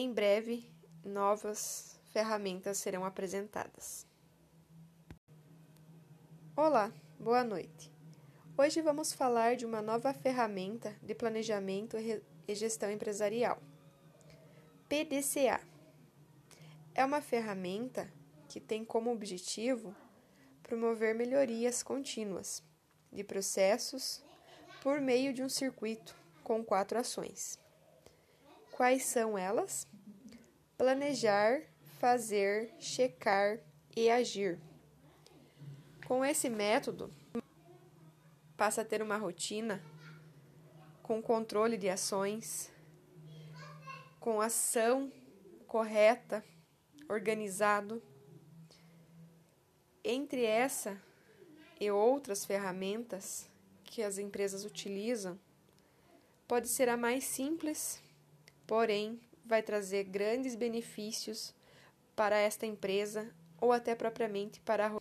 Em breve, novas ferramentas serão apresentadas. Olá, boa noite. Hoje vamos falar de uma nova ferramenta de planejamento e gestão empresarial. PDCA. É uma ferramenta que tem como objetivo promover melhorias contínuas de processos por meio de um circuito com quatro ações. Quais são elas? Planejar, fazer, checar e agir. Com esse método, passa a ter uma rotina com controle de ações, com ação correta, organizado. Entre essa e outras ferramentas que as empresas utilizam, pode ser a mais simples, porém vai trazer grandes benefícios para esta empresa ou até propriamente para a